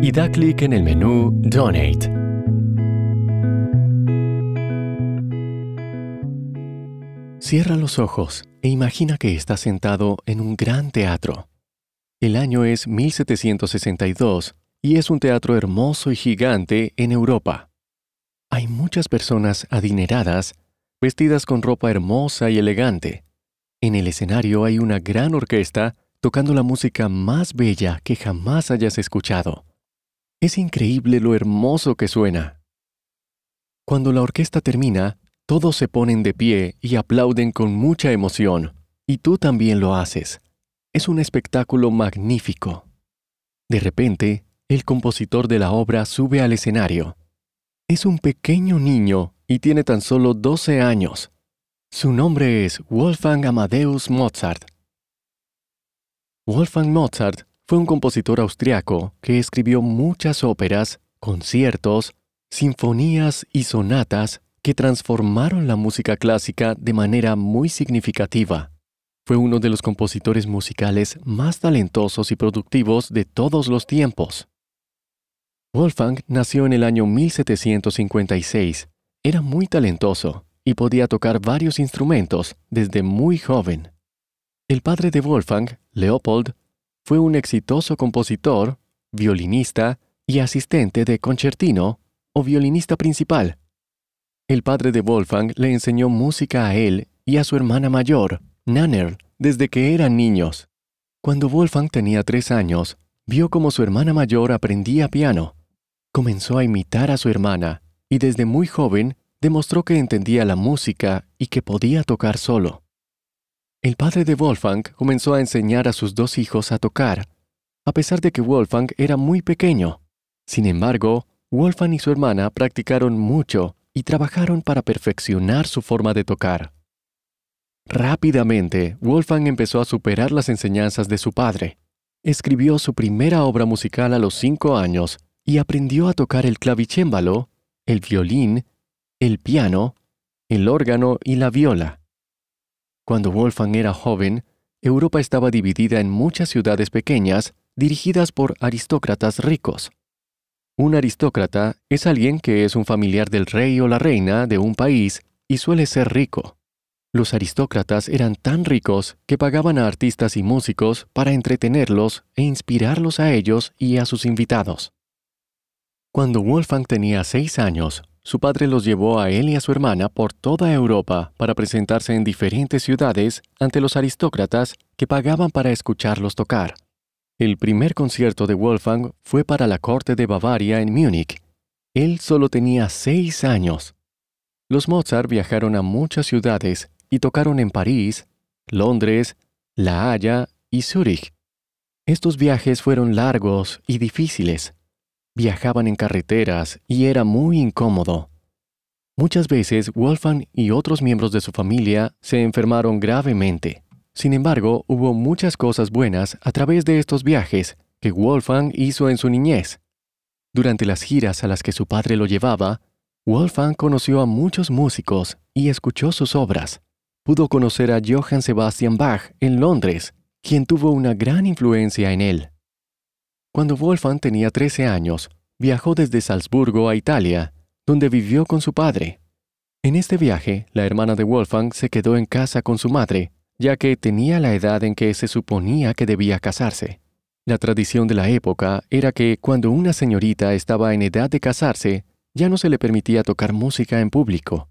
y da clic en el menú Donate. Cierra los ojos e imagina que estás sentado en un gran teatro. El año es 1762 y es un teatro hermoso y gigante en Europa. Hay muchas personas adineradas, vestidas con ropa hermosa y elegante. En el escenario hay una gran orquesta tocando la música más bella que jamás hayas escuchado. Es increíble lo hermoso que suena. Cuando la orquesta termina, todos se ponen de pie y aplauden con mucha emoción, y tú también lo haces. Es un espectáculo magnífico. De repente, el compositor de la obra sube al escenario. Es un pequeño niño y tiene tan solo 12 años. Su nombre es Wolfgang Amadeus Mozart. Wolfgang Mozart fue un compositor austriaco que escribió muchas óperas, conciertos, sinfonías y sonatas que transformaron la música clásica de manera muy significativa. Fue uno de los compositores musicales más talentosos y productivos de todos los tiempos. Wolfgang nació en el año 1756. Era muy talentoso y podía tocar varios instrumentos desde muy joven. El padre de Wolfgang, Leopold, fue un exitoso compositor, violinista y asistente de concertino o violinista principal. El padre de Wolfgang le enseñó música a él y a su hermana mayor, Nannerl, desde que eran niños. Cuando Wolfgang tenía tres años, vio cómo su hermana mayor aprendía piano. Comenzó a imitar a su hermana y desde muy joven demostró que entendía la música y que podía tocar solo. El padre de Wolfgang comenzó a enseñar a sus dos hijos a tocar, a pesar de que Wolfgang era muy pequeño. Sin embargo, Wolfgang y su hermana practicaron mucho y trabajaron para perfeccionar su forma de tocar. Rápidamente, Wolfgang empezó a superar las enseñanzas de su padre. Escribió su primera obra musical a los cinco años y aprendió a tocar el clavicémbalo, el violín, el piano, el órgano y la viola. Cuando Wolfgang era joven, Europa estaba dividida en muchas ciudades pequeñas dirigidas por aristócratas ricos. Un aristócrata es alguien que es un familiar del rey o la reina de un país y suele ser rico. Los aristócratas eran tan ricos que pagaban a artistas y músicos para entretenerlos e inspirarlos a ellos y a sus invitados. Cuando Wolfgang tenía seis años, su padre los llevó a él y a su hermana por toda Europa para presentarse en diferentes ciudades ante los aristócratas que pagaban para escucharlos tocar. El primer concierto de Wolfgang fue para la corte de Bavaria en Múnich. Él solo tenía seis años. Los Mozart viajaron a muchas ciudades y tocaron en París, Londres, La Haya y Zúrich. Estos viajes fueron largos y difíciles viajaban en carreteras y era muy incómodo. Muchas veces Wolfgang y otros miembros de su familia se enfermaron gravemente. Sin embargo, hubo muchas cosas buenas a través de estos viajes que Wolfgang hizo en su niñez. Durante las giras a las que su padre lo llevaba, Wolfgang conoció a muchos músicos y escuchó sus obras. Pudo conocer a Johann Sebastian Bach en Londres, quien tuvo una gran influencia en él. Cuando Wolfgang tenía 13 años, viajó desde Salzburgo a Italia, donde vivió con su padre. En este viaje, la hermana de Wolfgang se quedó en casa con su madre, ya que tenía la edad en que se suponía que debía casarse. La tradición de la época era que cuando una señorita estaba en edad de casarse, ya no se le permitía tocar música en público.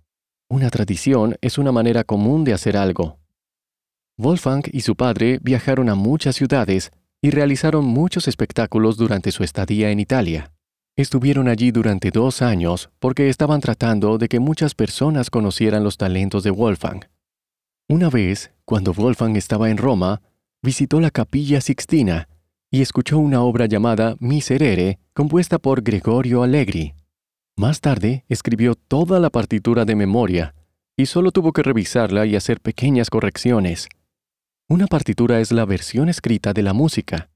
Una tradición es una manera común de hacer algo. Wolfgang y su padre viajaron a muchas ciudades y realizaron muchos espectáculos durante su estadía en Italia. Estuvieron allí durante dos años porque estaban tratando de que muchas personas conocieran los talentos de Wolfgang. Una vez, cuando Wolfgang estaba en Roma, visitó la Capilla Sixtina y escuchó una obra llamada Miserere, compuesta por Gregorio Allegri. Más tarde, escribió toda la partitura de memoria, y solo tuvo que revisarla y hacer pequeñas correcciones. Una partitura es la versión escrita de la música.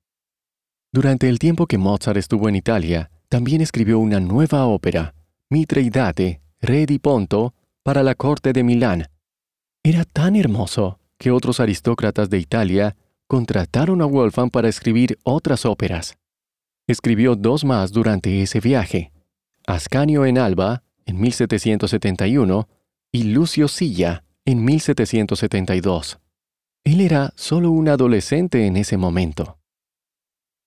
Durante el tiempo que Mozart estuvo en Italia, también escribió una nueva ópera, Mitreidate, Re di Ponto, para la corte de Milán. Era tan hermoso que otros aristócratas de Italia contrataron a Wolfgang para escribir otras óperas. Escribió dos más durante ese viaje, Ascanio en Alba, en 1771, y Lucio Silla, en 1772. Él era solo un adolescente en ese momento.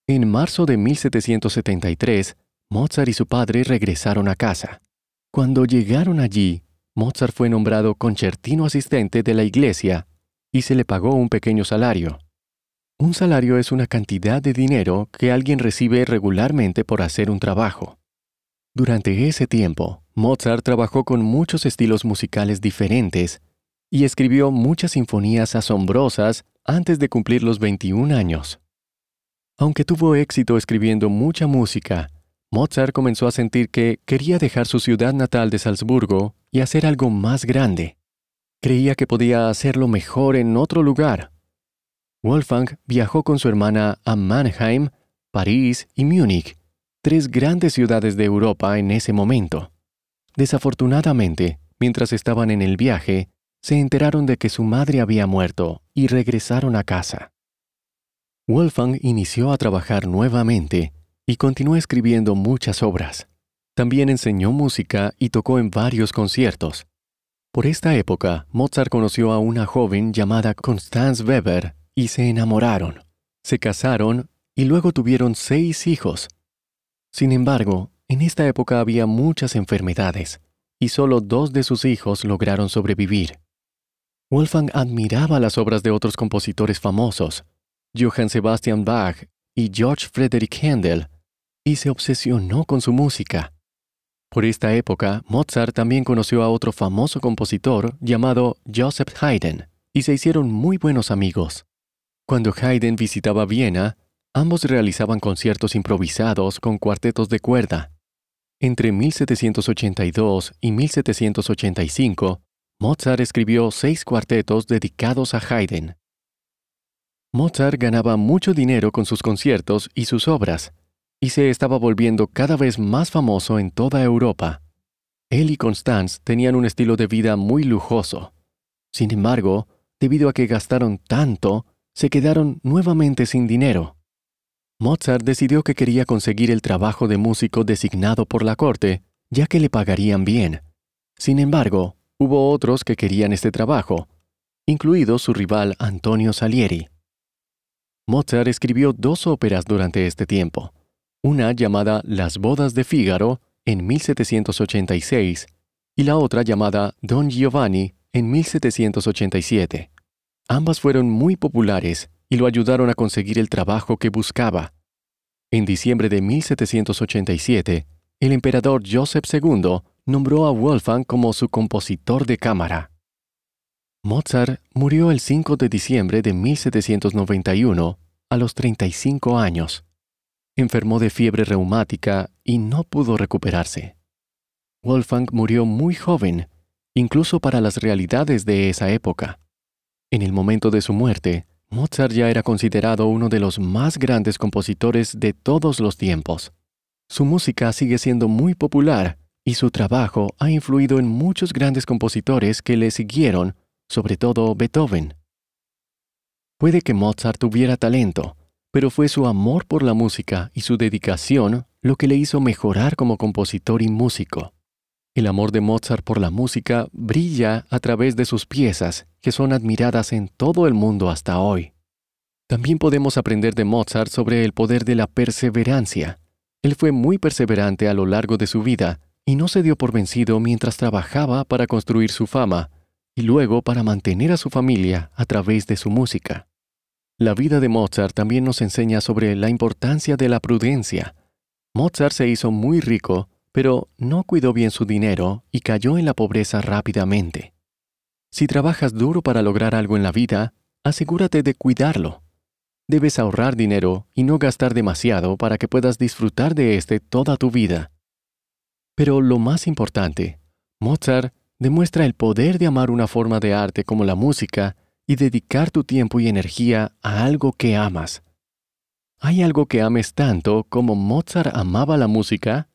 En marzo de 1773, Mozart y su padre regresaron a casa. Cuando llegaron allí, Mozart fue nombrado concertino asistente de la iglesia y se le pagó un pequeño salario. Un salario es una cantidad de dinero que alguien recibe regularmente por hacer un trabajo. Durante ese tiempo, Mozart trabajó con muchos estilos musicales diferentes y escribió muchas sinfonías asombrosas antes de cumplir los 21 años. Aunque tuvo éxito escribiendo mucha música, Mozart comenzó a sentir que quería dejar su ciudad natal de Salzburgo y hacer algo más grande. Creía que podía hacerlo mejor en otro lugar. Wolfgang viajó con su hermana a Mannheim, París y Múnich, tres grandes ciudades de Europa en ese momento. Desafortunadamente, mientras estaban en el viaje, se enteraron de que su madre había muerto y regresaron a casa. Wolfgang inició a trabajar nuevamente y continuó escribiendo muchas obras. También enseñó música y tocó en varios conciertos. Por esta época, Mozart conoció a una joven llamada Constance Weber y se enamoraron. Se casaron y luego tuvieron seis hijos. Sin embargo, en esta época había muchas enfermedades y solo dos de sus hijos lograron sobrevivir. Wolfgang admiraba las obras de otros compositores famosos, Johann Sebastian Bach y George Frederick Handel, y se obsesionó con su música. Por esta época, Mozart también conoció a otro famoso compositor llamado Joseph Haydn, y se hicieron muy buenos amigos. Cuando Haydn visitaba Viena, ambos realizaban conciertos improvisados con cuartetos de cuerda. Entre 1782 y 1785, Mozart escribió seis cuartetos dedicados a Haydn. Mozart ganaba mucho dinero con sus conciertos y sus obras, y se estaba volviendo cada vez más famoso en toda Europa. Él y Constance tenían un estilo de vida muy lujoso. Sin embargo, debido a que gastaron tanto, se quedaron nuevamente sin dinero. Mozart decidió que quería conseguir el trabajo de músico designado por la corte, ya que le pagarían bien. Sin embargo, hubo otros que querían este trabajo, incluido su rival Antonio Salieri. Mozart escribió dos óperas durante este tiempo una llamada Las bodas de Fígaro en 1786 y la otra llamada Don Giovanni en 1787. Ambas fueron muy populares y lo ayudaron a conseguir el trabajo que buscaba. En diciembre de 1787, el emperador Joseph II nombró a Wolfgang como su compositor de cámara. Mozart murió el 5 de diciembre de 1791 a los 35 años enfermó de fiebre reumática y no pudo recuperarse. Wolfgang murió muy joven, incluso para las realidades de esa época. En el momento de su muerte, Mozart ya era considerado uno de los más grandes compositores de todos los tiempos. Su música sigue siendo muy popular y su trabajo ha influido en muchos grandes compositores que le siguieron, sobre todo Beethoven. Puede que Mozart tuviera talento, pero fue su amor por la música y su dedicación lo que le hizo mejorar como compositor y músico. El amor de Mozart por la música brilla a través de sus piezas, que son admiradas en todo el mundo hasta hoy. También podemos aprender de Mozart sobre el poder de la perseverancia. Él fue muy perseverante a lo largo de su vida y no se dio por vencido mientras trabajaba para construir su fama y luego para mantener a su familia a través de su música. La vida de Mozart también nos enseña sobre la importancia de la prudencia. Mozart se hizo muy rico, pero no cuidó bien su dinero y cayó en la pobreza rápidamente. Si trabajas duro para lograr algo en la vida, asegúrate de cuidarlo. Debes ahorrar dinero y no gastar demasiado para que puedas disfrutar de éste toda tu vida. Pero lo más importante, Mozart demuestra el poder de amar una forma de arte como la música y dedicar tu tiempo y energía a algo que amas. ¿Hay algo que ames tanto como Mozart amaba la música?